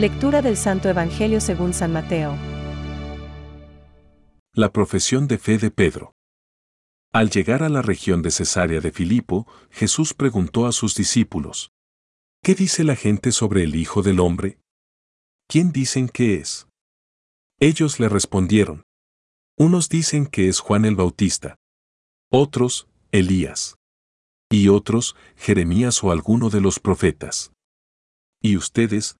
Lectura del Santo Evangelio según San Mateo. La profesión de fe de Pedro. Al llegar a la región de Cesarea de Filipo, Jesús preguntó a sus discípulos, ¿Qué dice la gente sobre el Hijo del Hombre? ¿Quién dicen que es? Ellos le respondieron, unos dicen que es Juan el Bautista, otros, Elías, y otros, Jeremías o alguno de los profetas. ¿Y ustedes?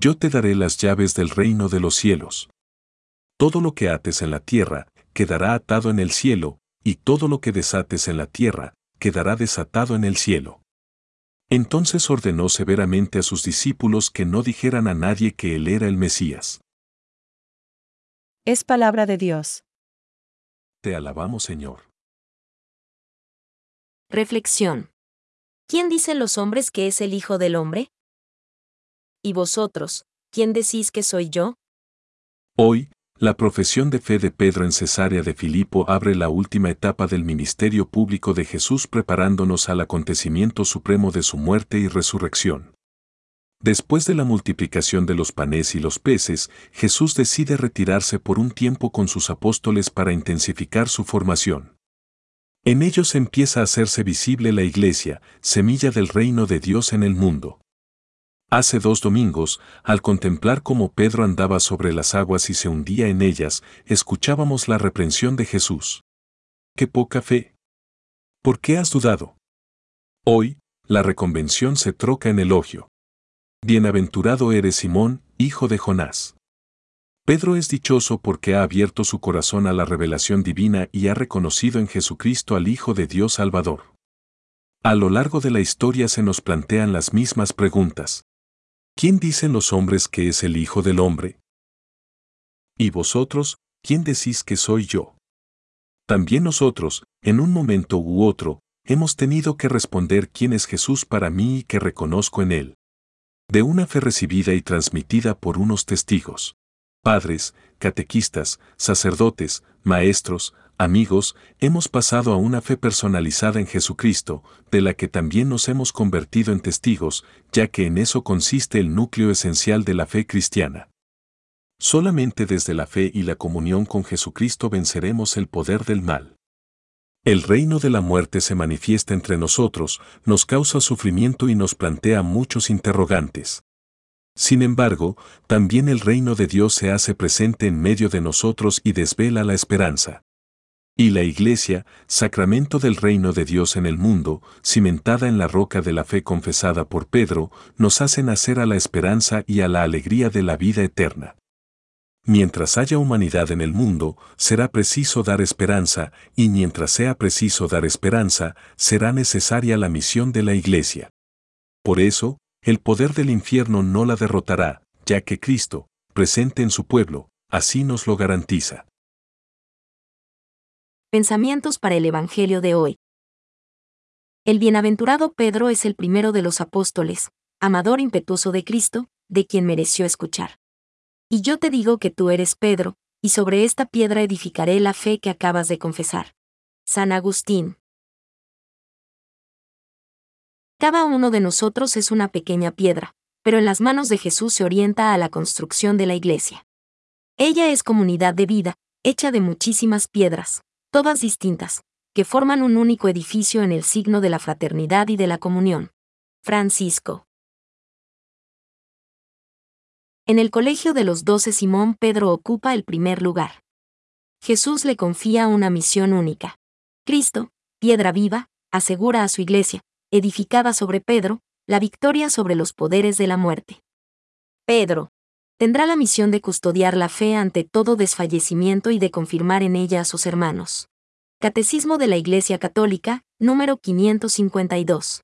Yo te daré las llaves del reino de los cielos. Todo lo que ates en la tierra, quedará atado en el cielo, y todo lo que desates en la tierra, quedará desatado en el cielo. Entonces ordenó severamente a sus discípulos que no dijeran a nadie que él era el Mesías. Es palabra de Dios. Te alabamos, Señor. Reflexión. ¿Quién dicen los hombres que es el Hijo del Hombre? ¿Y vosotros, quién decís que soy yo? Hoy, la profesión de fe de Pedro en Cesarea de Filipo abre la última etapa del ministerio público de Jesús preparándonos al acontecimiento supremo de su muerte y resurrección. Después de la multiplicación de los panes y los peces, Jesús decide retirarse por un tiempo con sus apóstoles para intensificar su formación. En ellos empieza a hacerse visible la iglesia, semilla del reino de Dios en el mundo. Hace dos domingos, al contemplar cómo Pedro andaba sobre las aguas y se hundía en ellas, escuchábamos la reprensión de Jesús. ¡Qué poca fe! ¿Por qué has dudado? Hoy, la reconvención se troca en elogio. Bienaventurado eres Simón, hijo de Jonás. Pedro es dichoso porque ha abierto su corazón a la revelación divina y ha reconocido en Jesucristo al Hijo de Dios Salvador. A lo largo de la historia se nos plantean las mismas preguntas. ¿Quién dicen los hombres que es el Hijo del Hombre? ¿Y vosotros, quién decís que soy yo? También nosotros, en un momento u otro, hemos tenido que responder quién es Jesús para mí y que reconozco en él. De una fe recibida y transmitida por unos testigos. Padres, catequistas, sacerdotes, maestros, amigos, hemos pasado a una fe personalizada en Jesucristo, de la que también nos hemos convertido en testigos, ya que en eso consiste el núcleo esencial de la fe cristiana. Solamente desde la fe y la comunión con Jesucristo venceremos el poder del mal. El reino de la muerte se manifiesta entre nosotros, nos causa sufrimiento y nos plantea muchos interrogantes. Sin embargo, también el reino de Dios se hace presente en medio de nosotros y desvela la esperanza. Y la Iglesia, sacramento del reino de Dios en el mundo, cimentada en la roca de la fe confesada por Pedro, nos hace nacer a la esperanza y a la alegría de la vida eterna. Mientras haya humanidad en el mundo, será preciso dar esperanza, y mientras sea preciso dar esperanza, será necesaria la misión de la Iglesia. Por eso, el poder del infierno no la derrotará, ya que Cristo, presente en su pueblo, así nos lo garantiza. Pensamientos para el Evangelio de hoy. El bienaventurado Pedro es el primero de los apóstoles, amador impetuoso de Cristo, de quien mereció escuchar. Y yo te digo que tú eres Pedro, y sobre esta piedra edificaré la fe que acabas de confesar. San Agustín. Cada uno de nosotros es una pequeña piedra, pero en las manos de Jesús se orienta a la construcción de la iglesia. Ella es comunidad de vida, hecha de muchísimas piedras, todas distintas, que forman un único edificio en el signo de la fraternidad y de la comunión. Francisco. En el colegio de los doce Simón Pedro ocupa el primer lugar. Jesús le confía una misión única. Cristo, piedra viva, asegura a su iglesia, edificada sobre Pedro, la victoria sobre los poderes de la muerte. Pedro, tendrá la misión de custodiar la fe ante todo desfallecimiento y de confirmar en ella a sus hermanos. Catecismo de la Iglesia Católica, número 552.